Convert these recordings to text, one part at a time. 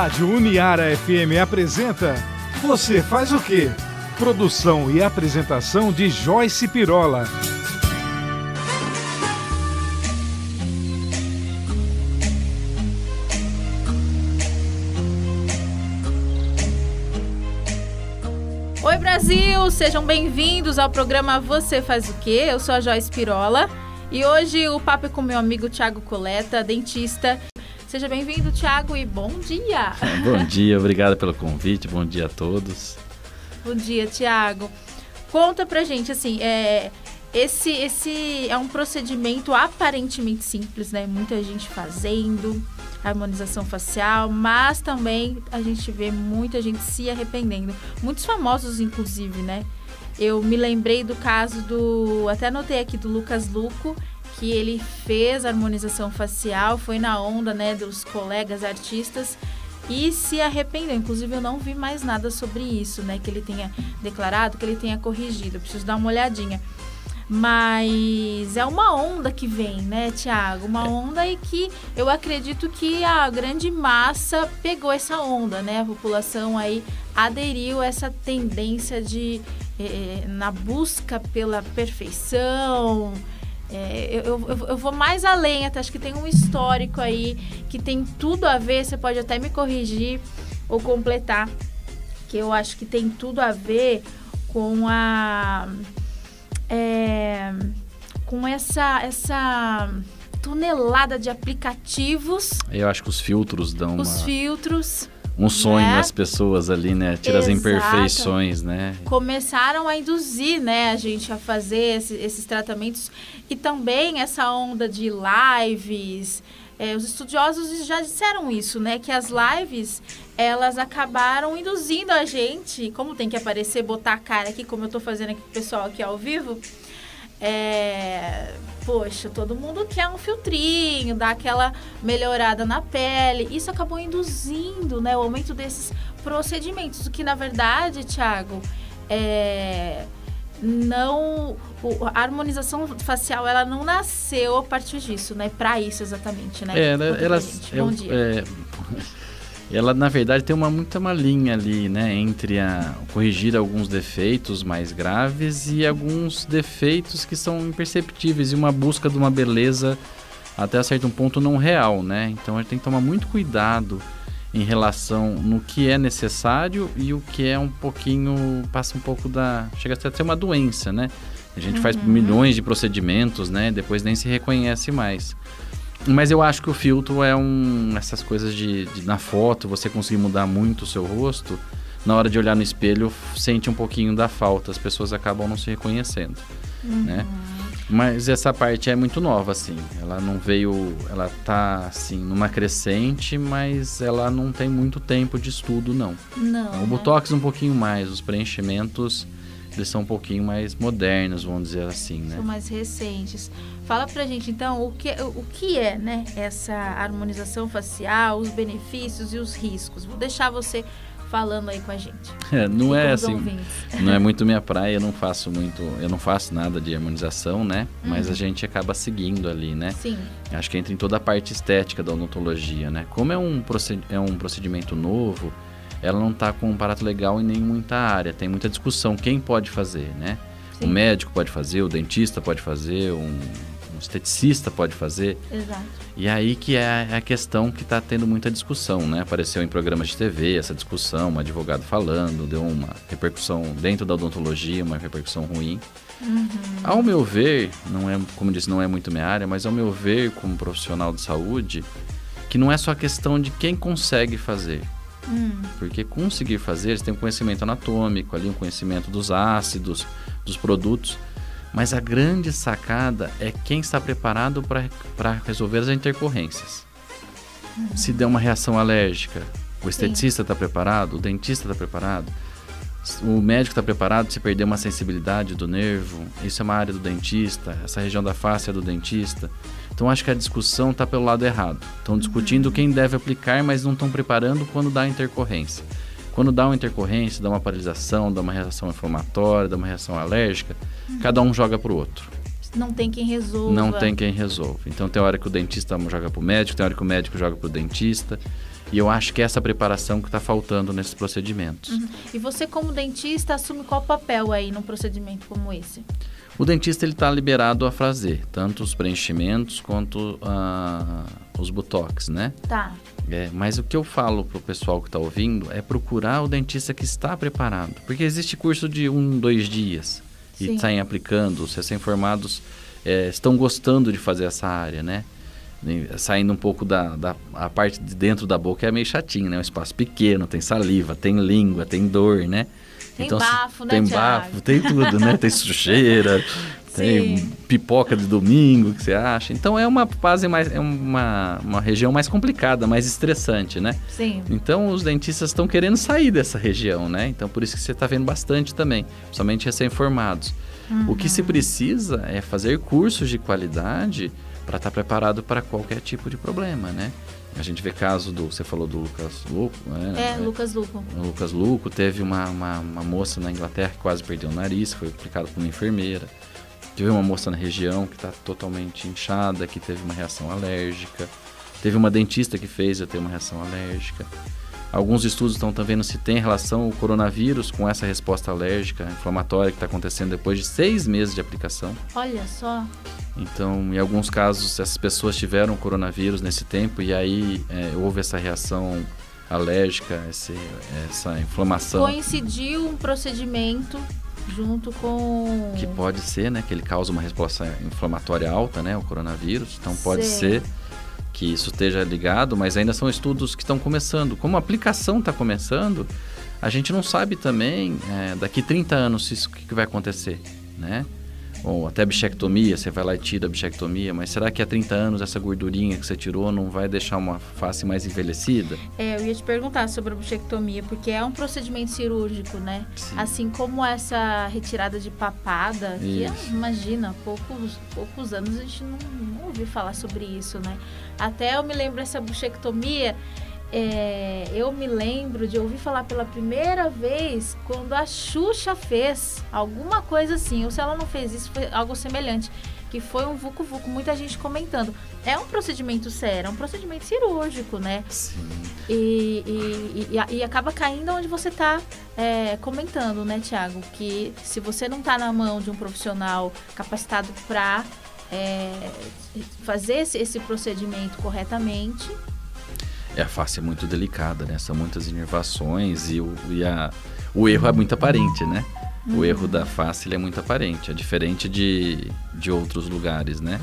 Rádio Uniara FM apresenta Você faz o quê? Produção e apresentação de Joyce Pirola. Oi Brasil, sejam bem-vindos ao programa Você faz o quê? Eu sou a Joyce Pirola e hoje o papo é com meu amigo Tiago Coleta, dentista. Seja bem-vindo, Tiago, e bom dia! bom dia, obrigado pelo convite, bom dia a todos. Bom dia, Tiago. Conta pra gente, assim, é, esse, esse é um procedimento aparentemente simples, né? Muita gente fazendo harmonização facial, mas também a gente vê muita gente se arrependendo. Muitos famosos, inclusive, né? Eu me lembrei do caso do. Até anotei aqui do Lucas Luco, que ele fez harmonização facial, foi na onda, né, dos colegas artistas e se arrependeu. Inclusive, eu não vi mais nada sobre isso, né, que ele tenha declarado, que ele tenha corrigido. Eu preciso dar uma olhadinha. Mas é uma onda que vem, né, Tiago? Uma é. onda e que eu acredito que a grande massa pegou essa onda, né? A população aí aderiu a essa tendência de é, na busca pela perfeição. É, eu, eu, eu, vou mais além, até acho que tem um histórico aí que tem tudo a ver, você pode até me corrigir ou completar, que eu acho que tem tudo a ver com a. É, com essa, essa tonelada de aplicativos. Eu acho que os filtros dão os uma... filtros um sonho né? nas pessoas ali, né? Tira Exato. as imperfeições, né? Começaram a induzir, né, a gente a fazer esse, esses tratamentos e também essa onda de lives. É, os estudiosos já disseram isso, né? Que as lives elas acabaram induzindo a gente, como tem que aparecer, botar a cara aqui, como eu tô fazendo aqui com o pessoal aqui ao vivo. É, poxa, todo mundo quer um filtrinho, dar aquela melhorada na pele. Isso acabou induzindo né, o aumento desses procedimentos, o que na verdade, Thiago, é, não a harmonização facial ela não nasceu a partir disso, né? Para isso exatamente, né? É, elas, Bom dia. É, ela na verdade tem uma muita uma linha ali, né, entre a corrigir alguns defeitos mais graves e alguns defeitos que são imperceptíveis e uma busca de uma beleza até certo ponto não real, né? Então a gente tem que tomar muito cuidado em relação no que é necessário e o que é um pouquinho passa um pouco da chega até a ser uma doença, né? A gente uhum. faz milhões de procedimentos, né? Depois nem se reconhece mais. Mas eu acho que o filtro é um. Essas coisas de, de, Na foto, você conseguir mudar muito o seu rosto, na hora de olhar no espelho, sente um pouquinho da falta. As pessoas acabam não se reconhecendo. Uhum. Né? Mas essa parte é muito nova, assim. Ela não veio. Ela tá, assim, numa crescente, mas ela não tem muito tempo de estudo, não. Não. O Botox um pouquinho mais, os preenchimentos eles são um pouquinho mais modernos, vamos dizer assim, né? São mais recentes. Fala pra gente então o que, o que é, né, essa harmonização facial, os benefícios e os riscos. Vou deixar você falando aí com a gente. É, não é assim, não é muito minha praia, eu não faço muito, eu não faço nada de harmonização, né? Mas uhum. a gente acaba seguindo ali, né? Sim. Acho que entra em toda a parte estética da odontologia, né? Como é um, é um procedimento novo, ela não está com um aparato legal em nem muita área. Tem muita discussão quem pode fazer, né? Sim. O médico pode fazer, o dentista pode fazer, um esteticista pode fazer. Exato. E aí que é a questão que está tendo muita discussão, né? Apareceu em programas de TV essa discussão, um advogado falando, deu uma repercussão dentro da odontologia, uma repercussão ruim. Uhum. Ao meu ver, não é, como disse, não é muito minha área, mas ao meu ver, como profissional de saúde, que não é só questão de quem consegue fazer, Hum. Porque conseguir fazer, você tem um conhecimento anatômico ali, um conhecimento dos ácidos, dos produtos. Mas a grande sacada é quem está preparado para resolver as intercorrências. Uhum. Se der uma reação alérgica, o esteticista está preparado, o dentista está preparado, o médico está preparado se perder uma sensibilidade do nervo, isso é uma área do dentista, essa região da face é do dentista. Então acho que a discussão está pelo lado errado. Estão discutindo uhum. quem deve aplicar, mas não estão preparando quando dá intercorrência. Quando dá uma intercorrência, dá uma paralisação, dá uma reação inflamatória, dá uma reação alérgica, uhum. cada um joga para o outro. Não tem quem resolva. Não tem quem resolva. Então tem hora que o dentista joga para o médico, tem hora que o médico joga para o dentista. E eu acho que é essa preparação que está faltando nesses procedimentos. Uhum. E você, como dentista, assume qual papel aí num procedimento como esse? O dentista ele está liberado a fazer tanto os preenchimentos quanto uh, os botox, né? Tá. É, mas o que eu falo pro pessoal que está ouvindo é procurar o dentista que está preparado, porque existe curso de um, dois dias Sim. e saem aplicando. Os recém-formados é, estão gostando de fazer essa área, né? Saindo um pouco da, da a parte de dentro da boca é meio chatinho, né? Um espaço pequeno, tem saliva, tem língua, tem dor, né? Tem então, bafo, né, Tem Thiago? bafo, tem tudo, né? Tem sujeira, tem pipoca de domingo que você acha. Então é uma fase mais, é uma, uma região mais complicada, mais estressante, né? Sim. Então os dentistas estão querendo sair dessa região, né? Então por isso que você está vendo bastante também, somente recém-formados. Uhum. O que se precisa é fazer cursos de qualidade para estar tá preparado para qualquer tipo de problema, né? A gente vê caso do, você falou do Lucas Luco, né? É, Lucas Luco. Lucas Luco teve uma, uma, uma, moça na Inglaterra que quase perdeu o nariz, foi aplicado por uma enfermeira. Teve uma moça na região que está totalmente inchada, que teve uma reação alérgica. Teve uma dentista que fez a ter uma reação alérgica. Alguns estudos estão vendo se tem relação o coronavírus com essa resposta alérgica inflamatória que está acontecendo depois de seis meses de aplicação. Olha só. Então, em alguns casos, essas pessoas tiveram coronavírus nesse tempo e aí é, houve essa reação alérgica, esse, essa inflamação. Coincidiu um procedimento junto com. Que pode ser, né? Que ele causa uma resposta inflamatória alta, né? O coronavírus. Então, pode ser que isso esteja ligado, mas ainda são estudos que estão começando. Como a aplicação está começando, a gente não sabe também é, daqui 30 anos isso que, que vai acontecer, né? Ou até bichectomia, você vai lá e tira a bichectomia, mas será que há 30 anos essa gordurinha que você tirou não vai deixar uma face mais envelhecida? É, eu ia te perguntar sobre a bichectomia, porque é um procedimento cirúrgico, né? Sim. Assim como essa retirada de papada, que imagina, poucos, poucos anos a gente não, não ouviu falar sobre isso, né? Até eu me lembro essa bichectomia é, eu me lembro de ouvir falar pela primeira vez quando a Xuxa fez alguma coisa assim, ou se ela não fez isso, foi algo semelhante, que foi um vucu vucu, muita gente comentando. É um procedimento sério, é um procedimento cirúrgico, né? Sim. E, e, e, e acaba caindo onde você está é, comentando, né, Tiago? Que se você não está na mão de um profissional capacitado para é, fazer esse, esse procedimento corretamente, é, a face é muito delicada, né? São muitas inervações e o, e a, o erro é muito aparente, né? O uhum. erro da face ele é muito aparente, é diferente de, de outros lugares, né?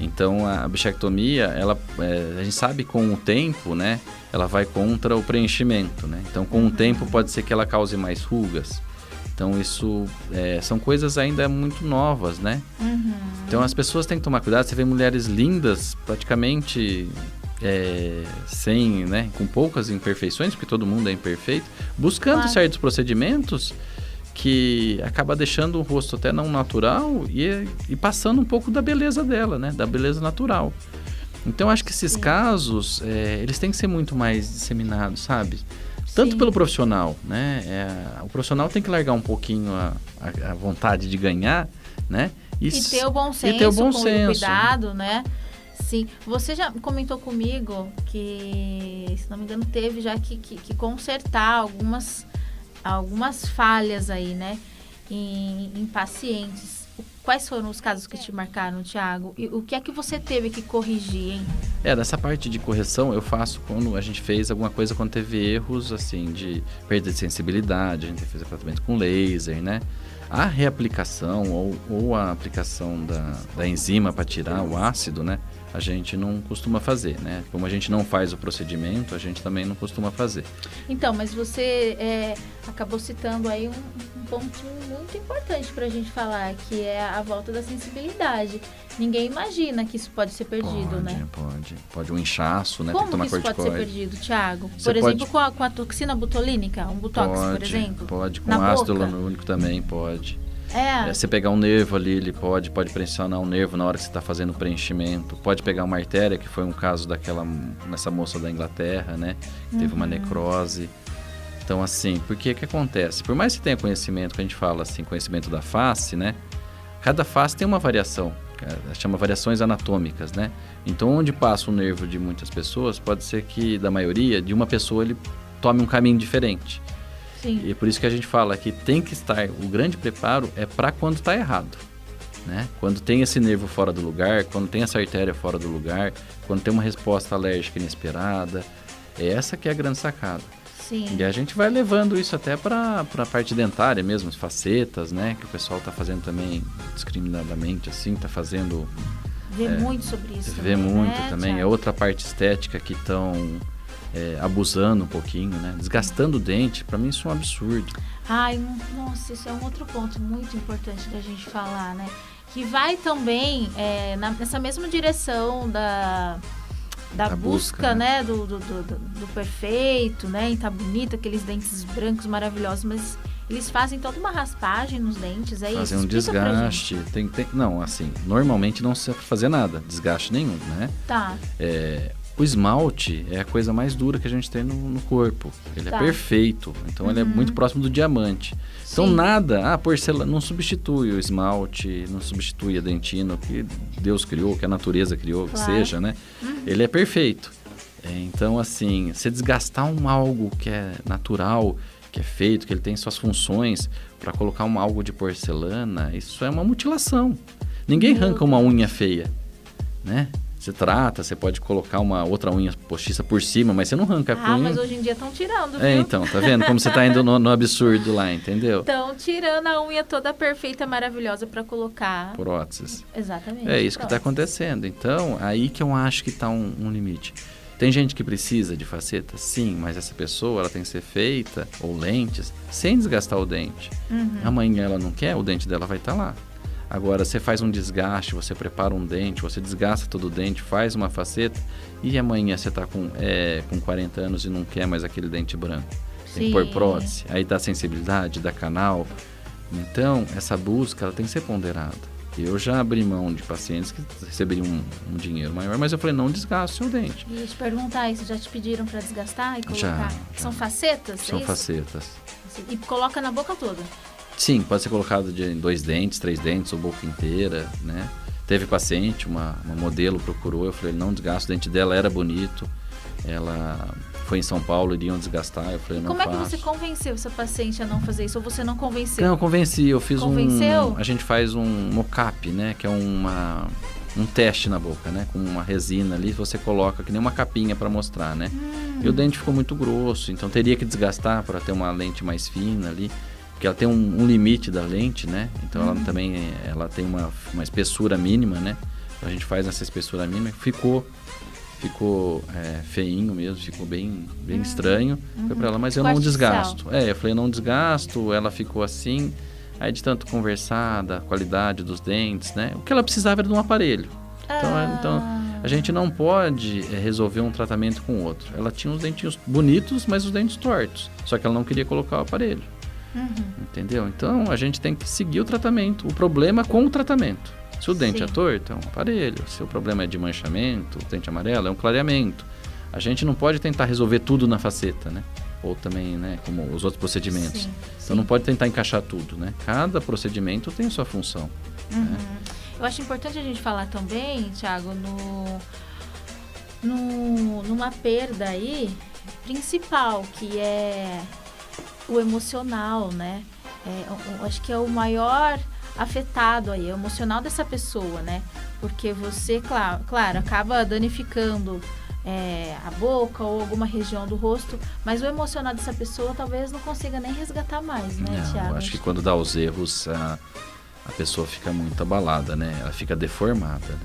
Então a bichectomia, ela, é, a gente sabe com o tempo, né? Ela vai contra o preenchimento, né? Então com o tempo pode ser que ela cause mais rugas. Então isso é, são coisas ainda muito novas, né? Uhum. Então as pessoas têm que tomar cuidado. Você vê mulheres lindas, praticamente é, sem, né, com poucas imperfeições, porque todo mundo é imperfeito, buscando claro. certos procedimentos que acaba deixando o rosto até não natural e, e passando um pouco da beleza dela, né, da beleza natural. Então acho que esses Sim. casos é, eles têm que ser muito mais disseminados, sabe? Tanto Sim. pelo profissional, né? É, o profissional tem que largar um pouquinho a, a, a vontade de ganhar, né? E, e ter o bom senso, e ter o bom senso. cuidado, né? Sim, você já comentou comigo que, se não me engano, teve já que, que, que consertar algumas, algumas falhas aí, né, em, em pacientes. Quais foram os casos que te marcaram, Thiago? E o que é que você teve que corrigir, hein? É, nessa parte de correção eu faço quando a gente fez alguma coisa quando teve erros, assim, de perda de sensibilidade, a gente fez tratamento com laser, né? A reaplicação ou, ou a aplicação da, da enzima para tirar o ácido, né? A gente não costuma fazer, né? Como a gente não faz o procedimento, a gente também não costuma fazer. Então, mas você é, acabou citando aí um, um pontinho muito importante para a gente falar, que é a volta da sensibilidade. Ninguém imagina que isso pode ser perdido, pode, né? Pode, pode. um inchaço, né? Como Tem que tomar que isso pode ser perdido, Thiago? Você por exemplo, pode... com, a, com a toxina butolínica, um botox, pode, por exemplo? Pode, com ácido hialurônico também pode. É. é. Você pegar um nervo ali, ele pode, pode pressionar um nervo na hora que você está fazendo o preenchimento. Pode pegar uma artéria, que foi um caso daquela nessa moça da Inglaterra, né? Que uhum. teve uma uhum. necrose. Então, assim, porque que acontece? Por mais que tenha conhecimento, que a gente fala assim, conhecimento da face, né? Cada face tem uma variação. chama variações anatômicas, né? Então, onde passa o nervo de muitas pessoas, pode ser que, da maioria, de uma pessoa ele tome um caminho diferente. Sim. E por isso que a gente fala que tem que estar, o grande preparo é para quando está errado. Né? Quando tem esse nervo fora do lugar, quando tem essa artéria fora do lugar, quando tem uma resposta alérgica inesperada, é essa que é a grande sacada. Sim. E a gente vai levando isso até para a parte dentária mesmo, as facetas, né? Que o pessoal está fazendo também discriminadamente, assim, está fazendo... Vê é, muito sobre isso Vê também, muito né, também. É outra parte estética que estão é, abusando um pouquinho, né? Desgastando o dente. Para mim isso é um absurdo. Ai, nossa, isso é um outro ponto muito importante da gente falar, né? Que vai também é, na- nessa mesma direção da, da, Da busca, busca, né? Do, do, do, do- do perfeito, né? E tá bonito, aqueles dentes brancos maravilhosos, mas eles fazem toda uma raspagem nos dentes, é fazer isso? um desgaste. Tem, tem, não, assim, normalmente não se fazer nada, desgaste nenhum, né? Tá, É, o esmalte é a coisa mais dura que a gente tem no, no corpo. Ele Tá. é perfeito, então ele é Uhum. muito próximo do diamante. Então Sim. nada, ah, porcelana não substitui o esmalte, não substitui a dentina que Deus criou, que a natureza criou, que Claro. seja, né? Ele é perfeito. É, então, assim, se desgastar um algo que é natural, que é feito, que ele tem suas funções, para colocar um algo de porcelana, isso é uma mutilação. Ninguém arranca uma unha feia, né? Você trata, você pode colocar uma outra unha postiça por cima, mas você não arranca a Ah, unha. mas hoje em dia estão tirando, viu? É, então, tá vendo como você tá indo no, no absurdo lá, entendeu? Estão tirando a unha toda perfeita, maravilhosa pra colocar. Próteses. Exatamente. É isso que está prótese. acontecendo. Então, aí que eu acho que está um, um limite. Tem gente que precisa de faceta? Sim, mas essa pessoa ela tem que ser feita, ou lentes, sem desgastar o dente. Uhum. Amanhã ela não quer, o dente dela vai estar lá. Agora, você faz um desgaste, você prepara um dente, você desgasta todo o dente, faz uma faceta, e amanhã você está com, é, com 40 anos e não quer mais aquele dente branco. Tem que pôr prótese, aí dá sensibilidade, dá canal. Então, essa busca ela tem que ser ponderada. Eu já abri mão de pacientes que receberiam um, um dinheiro maior, mas eu falei, não desgaste o seu dente. E te perguntar isso, já te pediram pra desgastar e Já, colocar? já. São facetas? São é facetas. E coloca na boca toda. Sim, pode ser colocado de dois dentes, três dentes ou boca inteira, né? Teve paciente, uma, uma modelo procurou, eu falei, não desgasta, o dente dela era bonito, ela foi em São Paulo, iriam desgastar, eu falei, não Como é que faço. você convenceu essa paciente a não fazer isso? Ou você não convenceu? Não, convenci, eu fiz Convenceu? um... A gente faz um mocap, né? Que é uma, um teste na boca, né? Com uma resina ali, você coloca que nem uma capinha para mostrar, né? Hum. E o dente ficou muito grosso, então teria que desgastar para ter uma lente mais fina ali. Porque ela tem um, um limite da lente, né? Então ela também é- ela tem uma, uma espessura mínima, né? Então a gente faz essa espessura mínima. Ficou ficou é, feinho mesmo, ficou bem, bem estranho. Foi pra ela, mas eu não artificial. desgasto. É, eu falei, não desgasto, ela ficou assim. Aí de tanto conversar, da qualidade dos dentes, né? O que ela precisava era de um aparelho. Então, Ah. então a gente não pode é, resolver um tratamento com outro. Ela tinha os dentinhos bonitos, mas os dentes tortos. Só que ela não queria colocar o aparelho. Uhum. Entendeu? Então a gente tem que seguir o tratamento. O problema com o tratamento. Se o dente Sim. é torto, é um aparelho. Se o problema é de manchamento, dente amarelo, é um clareamento. A gente não pode tentar resolver tudo na faceta, né? Ou também, né, como os outros procedimentos. Sim, Então não pode tentar encaixar tudo, né? Cada procedimento tem sua função. Uhum. Eu acho importante a gente falar também, Thiago, no, no, numa perda aí principal, que é o emocional, né? É, eu- acho que é o maior afetado aí, é o emocional dessa pessoa, né? Porque você, claro, claro acaba danificando é, a boca ou alguma região do rosto, mas o emocional dessa pessoa talvez não consiga nem resgatar mais, né, Não, Thiago? eu acho que quando dá os erros, a, a pessoa fica muito abalada, né? Ela fica deformada. né?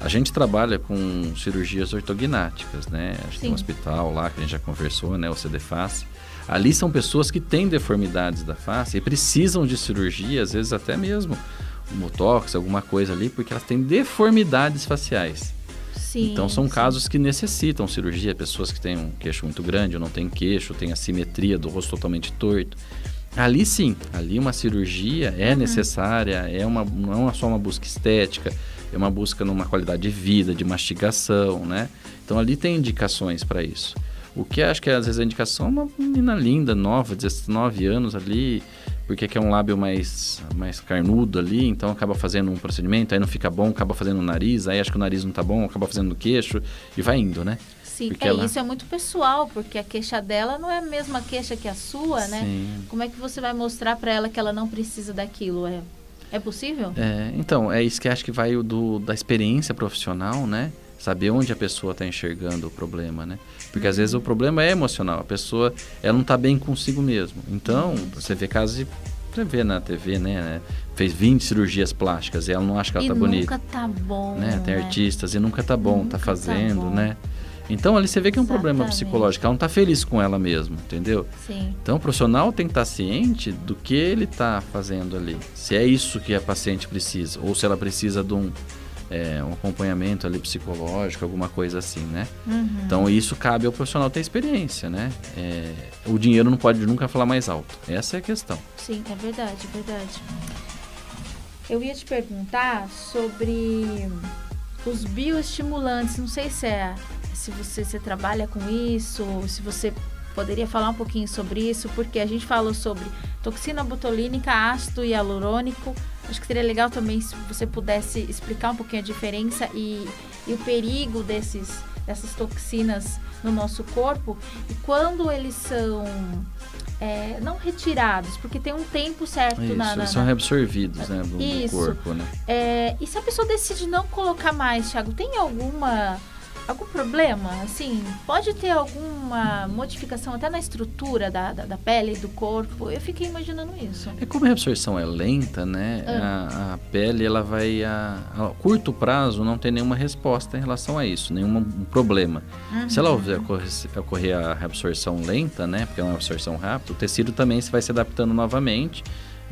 A gente trabalha com cirurgias ortognáticas, né? Acho que tem um hospital lá que a gente já conversou, né? O CDFACE. Ali são pessoas que têm deformidades da face e precisam de cirurgia, às vezes até mesmo um botox, alguma coisa ali, porque elas têm deformidades faciais. Sim, Então são sim. casos que necessitam cirurgia, pessoas que têm um queixo muito grande ou não têm queixo, têm assimetria do rosto totalmente torto. Ali sim, ali uma cirurgia é necessária, é uma, não é só uma busca estética, é uma busca numa qualidade de vida, de mastigação, né? Então ali tem indicações para isso. O que acho que às vezes a indicação é uma menina linda, nova, 19 anos ali, porque é um lábio mais, mais carnudo ali, então acaba fazendo um procedimento, aí não fica bom, acaba fazendo o nariz, aí acha que o nariz não tá bom, acaba fazendo no queixo e vai indo, né? Sim, porque é, ela... isso é muito pessoal, porque a queixa dela não é a mesma queixa que a sua, né? Sim. Como é que você vai mostrar para ela que ela não precisa daquilo? É, é possível? É, então, é isso que acho que vai do, da experiência profissional, né? Saber onde a pessoa está enxergando o problema, né? Porque uhum. às vezes o problema é emocional, a pessoa ela não está bem consigo mesmo. Então, uhum. você vê casos de você vê na TV, né, né? Fez 20 cirurgias plásticas e ela não acha que ela e tá bonita. Nunca tá bom. Né? Tem né? artistas e nunca tá bom, tá nunca tá fazendo, tá bom. né? Então ali você vê que é um Exatamente. problema psicológico, ela não está feliz com ela mesma, entendeu? Sim. Então o profissional tem que estar tá ciente do que ele está fazendo ali. Se é isso que a paciente precisa, ou se ela precisa de um, é, um acompanhamento ali psicológico, alguma coisa assim, né? Uhum. Então isso cabe ao profissional ter experiência, né? É, o dinheiro não pode nunca falar mais alto. Essa é a questão. Sim, é verdade, é verdade. Eu ia te perguntar sobre os bioestimulantes. Não sei se é se você, você trabalha com isso, se você poderia falar um pouquinho sobre isso, porque a gente falou sobre toxina botulínica, ácido hialurônico. Acho que seria legal também se você pudesse explicar um pouquinho a diferença e, e o perigo desses, dessas toxinas no nosso corpo e quando eles são é, não retirados, porque tem um tempo certo Isso, na, na, são reabsorvidos né, do, do corpo, né? É, e se a pessoa decide não colocar mais, Thiago, tem alguma algum problema? Assim, pode ter alguma modificação até na estrutura da, da, da pele, do corpo? Eu fiquei imaginando isso. É como a absorção é lenta, né? Ah. A, a, pele, ela vai a, a, curto prazo não tem nenhuma resposta em relação a isso, nenhum problema. Uhum. Se ela ocorrer, ocorrer a reabsorção lenta, né? Porque é uma absorção rápida, o tecido também se vai se adaptando novamente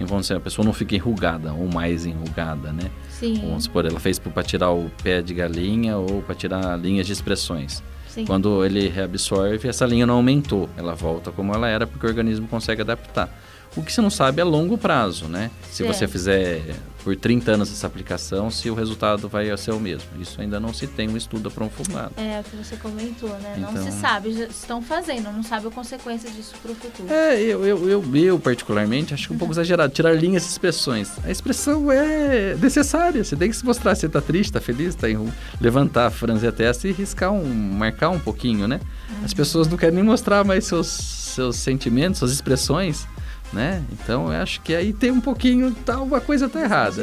dizer, a pessoa não fica enrugada ou mais enrugada, né? Sim. Vamos supor, ela fez para tirar o pé de galinha ou para tirar linhas de expressões. Sim. Quando ele reabsorve, essa linha não aumentou, ela volta como ela era porque o organismo consegue adaptar. O que você não sabe é longo prazo, né? Se você fizer por 30 anos essa aplicação, se o resultado vai ser o mesmo. Isso ainda não se tem um estudo aprofundado. É, o que você comentou, né? Então... Não se sabe, já estão fazendo, não sabe a consequência disso para o futuro. É, eu, eu, eu, eu, particularmente acho que é um pouco exagerado, tirar linhas e expressões. A expressão é necessária, você tem que se mostrar se está triste, está feliz, está levantar, franzir a testa e riscar um, marcar um pouquinho, né? Uhum. As pessoas não querem nem mostrar mais seus, seus sentimentos, suas expressões né? Então eu acho que aí tem um pouquinho, tá, uma coisa tá errada.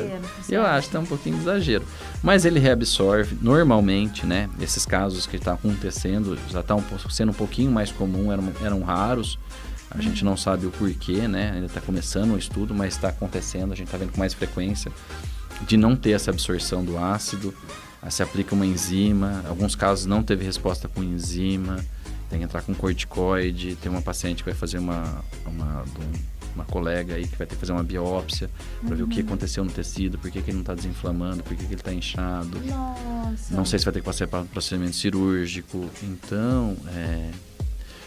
eu acho que tá um pouquinho de exagero. Mas ele reabsorve normalmente, né? Esses casos que está acontecendo já estão tá sendo um pouquinho mais comum, eram, eram raros. A gente não sabe o porquê, né? Ainda está começando o estudo, mas está acontecendo, a gente está vendo com mais frequência de não ter essa absorção do ácido. Se aplica uma enzima, alguns casos não teve resposta com enzima, tem que entrar com corticoide. Tem uma paciente que vai fazer uma, uma, uma colega aí que vai ter que fazer uma biópsia para uhum. ver o que uhum. aconteceu no tecido, por que, que ele não está desinflamando, por que, que ele está inchado. Nossa. Não sei se vai ter que passar para um procedimento cirúrgico. Então, é,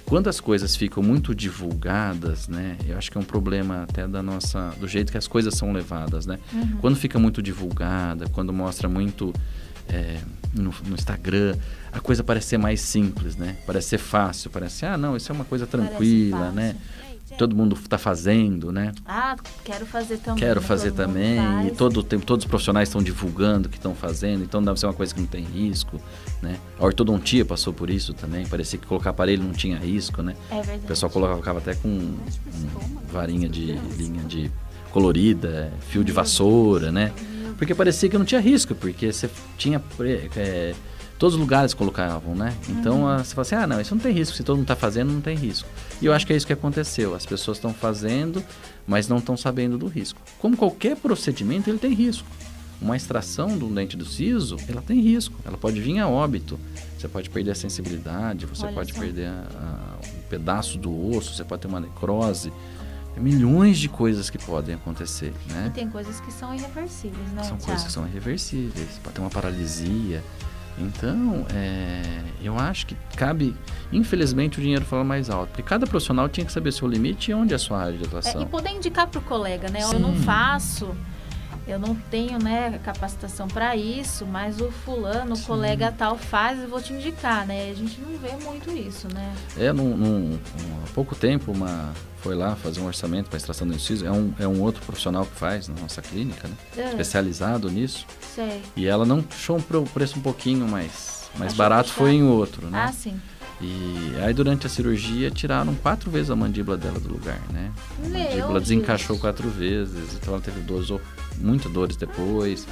quando as coisas ficam muito divulgadas, né? Eu acho que é um problema até da nossa, do jeito que as coisas são levadas, né? Uhum. Quando fica muito divulgada, quando mostra muito é, no, no, Instagram, a coisa parece ser mais simples, né? Parece ser fácil, parece, ah, não, isso é uma coisa tranquila, né? Todo mundo está fazendo, né? Ah, quero fazer também. Quero fazer também. E todo tempo, todos os profissionais estão divulgando que estão fazendo, então deve ser uma coisa que não tem risco, né? A ortodontia passou por isso também, parecia que colocar aparelho não tinha risco, né? É verdade. O pessoal colocava até com um, varinha de linha de colorida, fio de vassoura, né? Porque parecia que não tinha risco, porque você tinha é, todos os lugares colocavam, né? Então uhum. você fala assim, ah, não, isso não tem risco, se todo mundo está fazendo, não tem risco. E eu acho que é isso que aconteceu. As pessoas estão fazendo, mas não estão sabendo do risco. Como qualquer procedimento, ele tem risco. Uma extração do dente do siso, ela tem risco. Ela pode vir a óbito. Você pode perder a sensibilidade, você Olha pode só. perder a, a, um pedaço do osso, você pode ter uma necrose. Milhões de coisas que podem acontecer, né? E tem coisas que são irreversíveis, né? São coisas que são irreversíveis. Pode ter uma paralisia. Então, é, eu acho que cabe, infelizmente, o dinheiro fala mais alto. Porque cada profissional tinha que saber seu limite e onde é a sua área de atuação. É, e poder indicar para o colega, né? Sim. Eu não faço. Eu não tenho né, capacitação para isso, mas o fulano, o colega tal faz e vou te indicar, né? A gente não vê muito isso, né? É, num, num, há pouco tempo, uma foi lá fazer um orçamento para extração do inciso, é um, é um outro profissional que faz na nossa clínica, né? É. Especializado nisso. Sei. E ela não achou um preço um pouquinho mais, mais barato, foi em outro, né? Ah, sim. E aí durante a cirurgia tiraram quatro vezes a mandíbula dela do lugar, né? A Meu mandíbula desencaixou quatro vezes, então ela teve dores, muitas dores depois,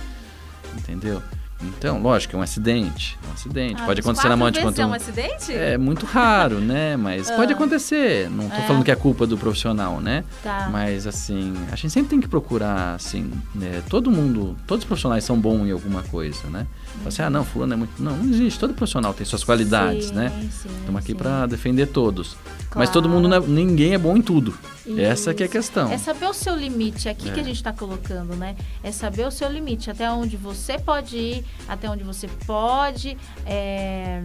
entendeu? Então, lógico, é um acidente. É um acidente. Ah, pode acontecer na mão de quanto. É um acidente? É muito raro, né? Mas ah. pode acontecer. Não estou é. falando que é culpa do profissional, né? Tá. Mas assim, a gente sempre tem que procurar, assim, né? todo mundo, todos os profissionais são bons em alguma coisa, né? Uhum. Assim, ah, não, fulano é muito. Não, não existe. Todo profissional tem suas qualidades, sim, né? Sim, Estamos aqui para defender todos. Claro. Mas todo mundo, é, ninguém é bom em tudo. Isso. Essa que é a questão. É saber o seu limite, aqui é. que a gente está colocando, né? É saber o seu limite, até onde você pode ir, até onde você pode é,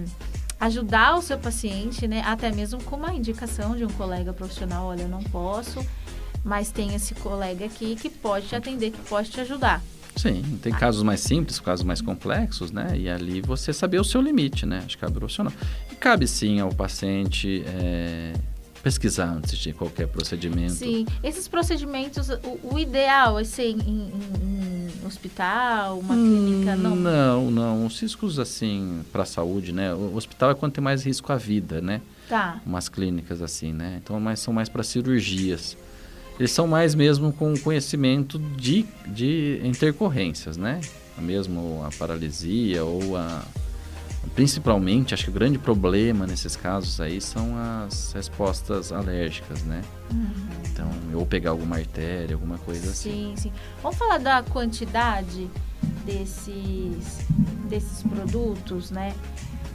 ajudar o seu paciente, né? Até mesmo com uma indicação de um colega profissional, olha, eu não posso, mas tem esse colega aqui que pode te atender, que pode te ajudar. Sim, tem casos mais simples, casos mais complexos, né? E ali você saber o seu limite, né? Acho que cabe profissional. E cabe sim ao paciente é, pesquisar antes de qualquer procedimento. Sim, esses procedimentos, o, o ideal é ser em, em, em hospital, uma hum, clínica, não? Não, não. Os riscos, assim, para a saúde, né? O hospital é quando tem mais risco à vida, né? Tá. Umas clínicas assim, né? Então, mas são mais para cirurgias. Eles são mais mesmo com conhecimento de, de intercorrências, né? Mesmo a paralisia ou a Principalmente, acho que o grande problema nesses casos aí são as respostas alérgicas, né? Uhum. Então, ou pegar alguma artéria, alguma coisa sim, assim. Sim, sim. Vamos falar da quantidade desses, desses produtos, né?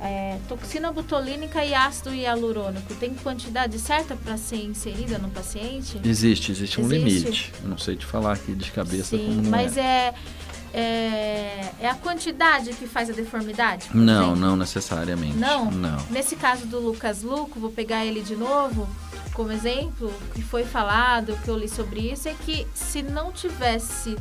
É, toxina botulínica e ácido hialurônico tem quantidade certa para ser inserida no paciente? Existe, existe um limite. Eu não sei te falar aqui de cabeça Sim, mas é. é é, é a quantidade que faz a deformidade? Não, exemplo? não necessariamente. Não? Não. Nesse caso do Lucas Luco, vou pegar ele de novo como exemplo, que foi falado, que eu li sobre isso, é que se não tivesse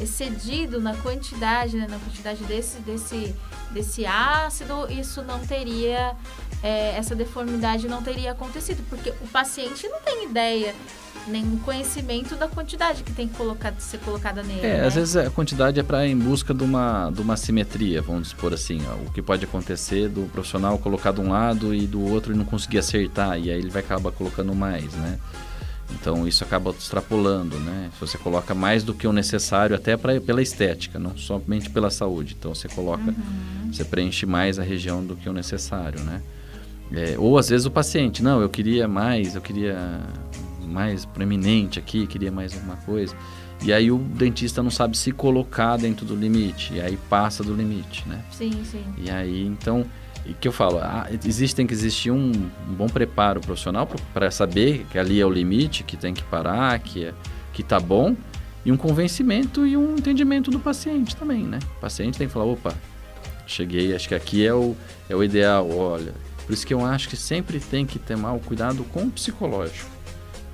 excedido na quantidade, né, na quantidade desse, desse, desse ácido, isso não teria, é, essa deformidade não teria acontecido, porque o paciente não tem ideia nenhum conhecimento da quantidade que tem que colocar, ser colocada nele. É, né? às vezes a quantidade é para em busca de uma, de uma simetria, vamos supor assim. Ó, o que pode acontecer do profissional colocar de um lado e do outro e não conseguir acertar, e aí ele vai acabar colocando mais, né? Então isso acaba extrapolando, né? Se você coloca mais do que o necessário, até pra, pela estética, não somente pela saúde. Então você coloca, uhum. você preenche mais a região do que o necessário, né? É, ou às vezes o paciente, não, eu queria mais, eu queria mais proeminente aqui, queria mais alguma coisa. E aí o dentista não sabe se colocar dentro do limite, e aí passa do limite, né? Sim, sim. E aí, então, e que eu falo, ah, existe, tem que existir um, um bom preparo profissional para saber que ali é o limite, que tem que parar, que, é, que tá bom, e um convencimento e um entendimento do paciente também, né? O paciente tem que falar, opa, cheguei, acho que aqui é o, é o ideal, olha. Por isso que eu acho que sempre tem que ter mal cuidado com o psicológico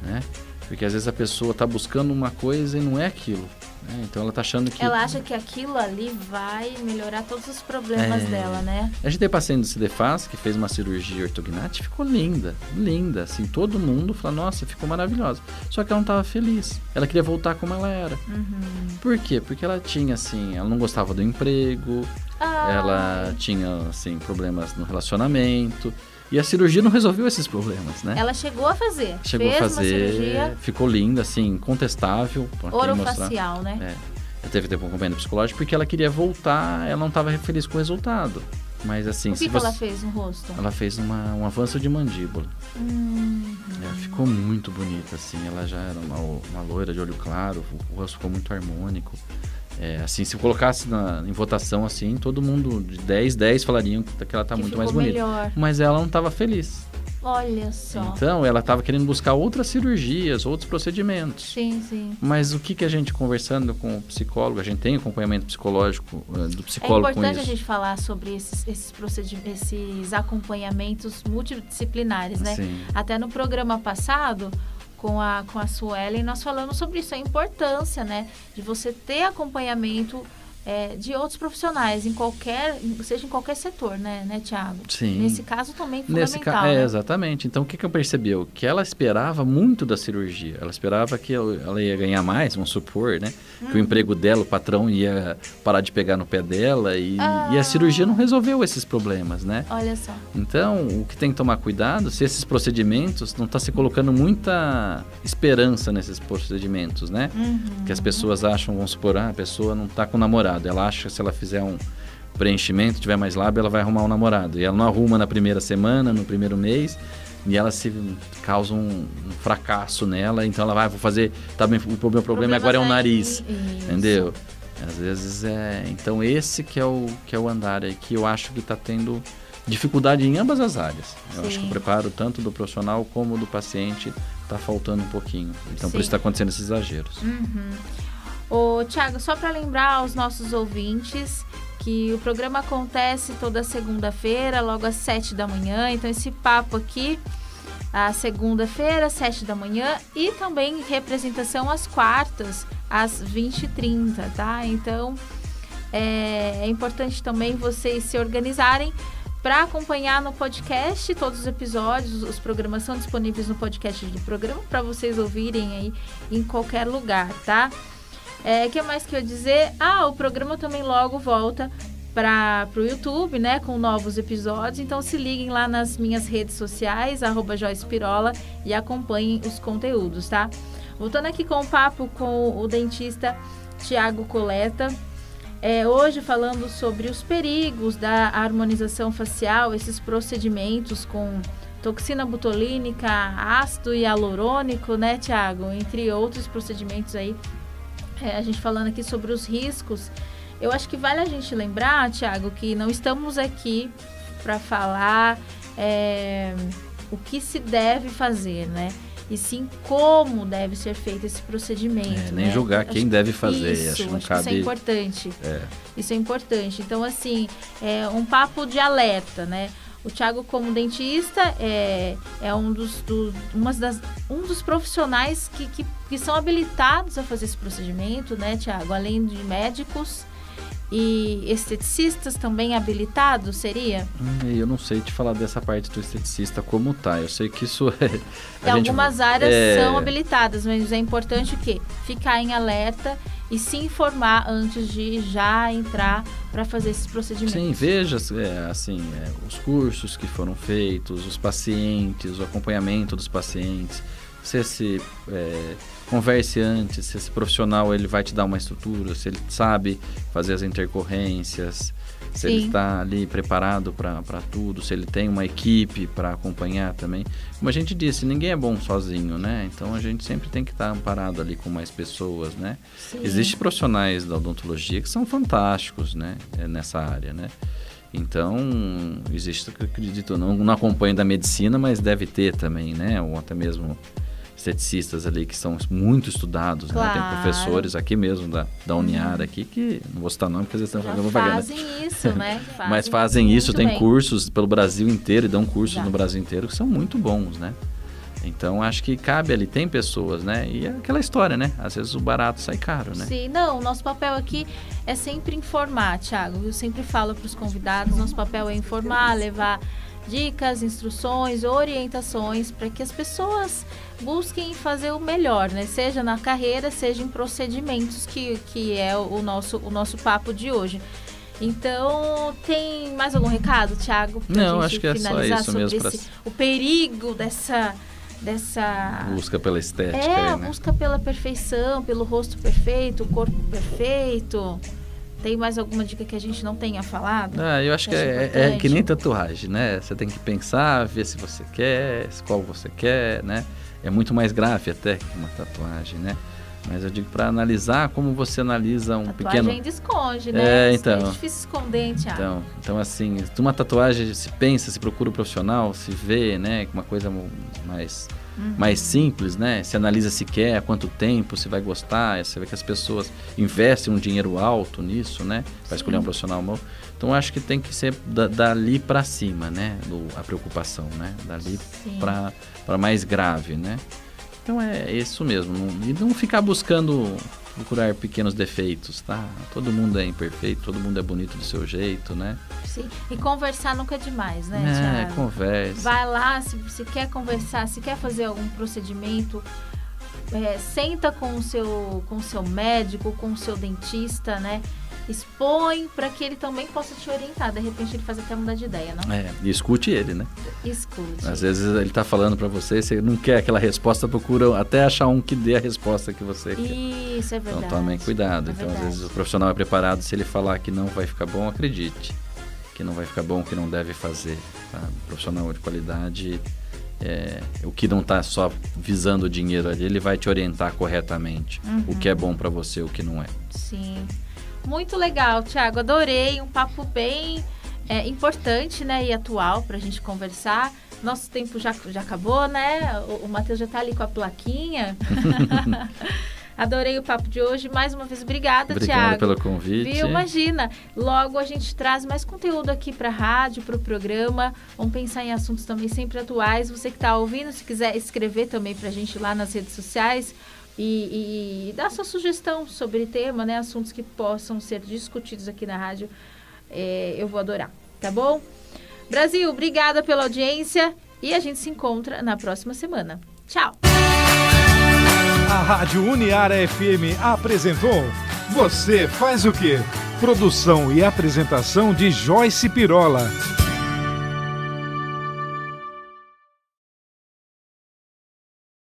né? Porque às vezes a pessoa está buscando uma coisa e não é aquilo. Né? Então ela está achando que. Ela acha que aquilo ali vai melhorar todos os problemas é... dela, né? A gente tem paciente do CDFAS que fez uma cirurgia ortognate ficou linda, linda. Assim, todo mundo fala, nossa, ficou maravilhosa. Só que ela não estava feliz. Ela queria voltar como ela era. Uhum. Por quê? Porque ela tinha, assim, ela não gostava do emprego, ah. ela tinha, assim, problemas no relacionamento. E a cirurgia não resolveu esses problemas, né? Ela chegou a fazer. Chegou Fez a fazer. Ficou linda, assim, contestável. Orofacial, né? É. Ela teve tempo um acompanhamento psicológico porque ela queria voltar, ela não estava feliz com o resultado. Mas assim, o que, que você... ela fez no rosto? Ela fez uma, um avanço de mandíbula. Hum, ela ficou muito bonita, assim. Ela já era uma, uma loira de olho claro, o rosto ficou muito harmônico. É, assim, se colocasse na, em votação assim, todo mundo de 10, 10 falariam que ela está muito mais bonita. Melhor. Mas ela não estava feliz. Olha só. Então, ela estava querendo buscar outras cirurgias, outros procedimentos. Sim, sim. Mas o que, que a gente conversando com o psicólogo, a gente tem acompanhamento psicológico uh, do psicólogo É importante a gente falar sobre esses, esses, procedimentos, esses acompanhamentos multidisciplinares, né? Sim. Até no programa passado, com a, com a Suelen, nós falamos sobre isso, a importância, né, de você ter acompanhamento é, de outros profissionais, em qualquer, seja em qualquer setor, né, né Tiago? Sim. Nesse caso também Nesse ca... né? É, exatamente. Então, o que, que eu percebi? Que ela esperava muito da cirurgia. Ela esperava que ela ia ganhar mais, vamos supor, né? Que o uhum. emprego dela, o patrão ia parar de pegar no pé dela e, ah. e a cirurgia não resolveu esses problemas, né? Olha só. Então, o que tem que tomar cuidado, se esses procedimentos não está se colocando muita esperança nesses procedimentos, né? Uhum. Que as pessoas acham, vamos supor, ah, a pessoa não está com namorado namorado. Ela acha que se ela fizer um preenchimento, tiver mais lábio, ela vai arrumar um namorado. E ela não arruma na primeira semana, no primeiro mês, e ela se causa um, um fracasso nela. Então ela vai, vou fazer. Tá bem, o meu problema agora é o nariz. Entendeu? Às vezes é. Então esse que é o que é o andar aí que eu acho que está tendo dificuldade em ambas as áreas. Eu Sim. acho que o preparo tanto do profissional como do paciente está faltando um pouquinho. Então Sim. por isso está acontecendo esses exageros. Uhum. Ô, Tiago, só para lembrar aos nossos ouvintes que o programa acontece toda segunda-feira, logo às sete da manhã. Então, esse papo aqui, a segunda-feira, sete da manhã, e também representação às quartas, às 20h30, tá? Então, é, é importante também vocês se organizarem para acompanhar no podcast todos os episódios, os programas são disponíveis no podcast do programa para vocês ouvirem aí em qualquer lugar, tá? É, que mais que eu dizer? Ah, o programa também logo volta para o YouTube, né, com novos episódios. Então se liguem lá nas minhas redes sociais, arroba Joyce Pirola, e acompanhem os conteúdos, tá? Voltando aqui com o papo com o dentista Tiago Coleta. É, hoje falando sobre os perigos da harmonização facial, esses procedimentos com toxina botulínica, ácido hialurônico, né, Tiago? Entre outros procedimentos aí é, a gente falando aqui sobre os riscos, eu acho que vale a gente lembrar, Tiago, que não estamos aqui para falar é, o que se deve fazer, né? E sim como deve ser feito esse procedimento. É, nem né? julgar quem acho deve fazer. Isso, acho, acho cabe... isso é importante. É. Isso é importante. Então, assim, é um papo de alerta, né? O Thiago, como dentista, é, é um, dos, do, umas das, um dos profissionais que, que, que são habilitados a fazer esse procedimento, né, Thiago? Além de médicos e esteticistas também habilitados, seria? Hum, eu não sei te falar dessa parte do esteticista como tá. Eu sei que isso é. Gente, algumas áreas é... são habilitadas, mas é importante o quê? Ficar em alerta e se informar antes de já entrar para fazer esses procedimentos. Sim, veja é, assim, é, os cursos que foram feitos, os pacientes, o acompanhamento dos pacientes. Se esse é, converse antes, se esse profissional ele vai te dar uma estrutura, se ele sabe fazer as intercorrências, se Sim. ele está ali preparado para tudo, se ele tem uma equipe para acompanhar também. Como a gente disse, ninguém é bom sozinho, né? Então a gente sempre tem que estar tá amparado ali com mais pessoas, né? Existem profissionais da odontologia que são fantásticos, né? É, nessa área, né? Então, existe, acredito, não, não acompanho da medicina, mas deve ter também, né? Ou até mesmo esteticistas ali que são muito estudados, claro. né? Tem professores aqui mesmo da, da Uniara aqui que não vou citar nome porque eles estão fazendo propaganda. Fazem isso, né? Fazem Mas fazem isso, tem bem. cursos pelo Brasil inteiro e dão cursos no Brasil inteiro que são muito bons, né? Então acho que cabe ali, tem pessoas, né? E é aquela história, né? Às vezes o barato sai caro, né? Sim, não, nosso papel aqui é sempre informar, Thiago. Eu sempre falo para os convidados, nosso papel é informar, levar dicas, instruções, orientações para que as pessoas busquem fazer o melhor, né? Seja na carreira, seja em procedimentos, que, que é o nosso, o nosso papo de hoje. Então, tem mais algum recado, Thiago? Não, acho que é só isso mesmo. Esse, pra... O perigo dessa dessa busca pela estética, é, aí, a né? busca pela perfeição, pelo rosto perfeito, o corpo perfeito. Tem mais alguma dica que a gente não tenha falado? Ah, eu acho que, que é, é, que nem tatuagem, né? Você tem que pensar, ver se você quer, qual você quer, né? É muito mais grave até que uma tatuagem, né? Mas eu digo para analisar como você analisa um tatuagem pequeno. Tatuagem esconde, né? É, então. É difícil esconder, Thiago. Então, então assim, uma tatuagem se pensa, se procura um profissional, se vê, né? Uma coisa mais uhum. mais simples, né? Se analisa se quer, quanto tempo, se vai gostar, você vê que as pessoas investem um dinheiro alto nisso, né? Para escolher um profissional bom. Então acho que tem que ser da, dali para cima, né? Do, a preocupação, né? Dali para mais grave, né? Então é isso mesmo. Não, e não ficar buscando procurar pequenos defeitos, tá? Todo mundo é imperfeito, todo mundo é bonito do seu jeito, né? Sim. E conversar nunca é demais, né, É, Thiago? conversa. Vai lá, se, se quer conversar, se quer fazer algum procedimento, é, senta com o seu com o seu médico, com o seu dentista, né? Expõe para que ele também possa te orientar. De repente ele faz até mudar de ideia, não? É, e escute ele, né? Escute. Às vezes ele tá falando para você, você não quer aquela resposta, procura até achar um que dê a resposta que você quer. Isso é verdade. Então tomem cuidado. É então, às vezes o profissional é preparado, se ele falar que não vai ficar bom, acredite. Que não vai ficar bom, que não deve fazer. Tá? O profissional de qualidade, é, o que não está só visando o dinheiro ali, ele vai te orientar corretamente. O que é bom para você, o que não é. Sim. Muito legal, Thiago. Adorei. Um papo bem é, importante né, e atual para a gente conversar. Nosso tempo já, já acabou, né? O, o Matheus já está ali com a plaquinha. Adorei o papo de hoje. Mais uma vez, obrigada, Obrigado Thiago. pelo convite. Viu? Imagina. Logo a gente traz mais conteúdo aqui para a rádio, para o programa. Vamos pensar em assuntos também sempre atuais. Você que está ouvindo, se quiser escrever também para a gente lá nas redes sociais e, e dar sua sugestão sobre tema, né? Assuntos que possam ser discutidos aqui na rádio. É, eu vou adorar, tá bom? Brasil, obrigada pela audiência e a gente se encontra na próxima semana. Tchau! A Rádio Uniara FM apresentou Você Faz o Quê? Produção e apresentação de Joyce Pirola.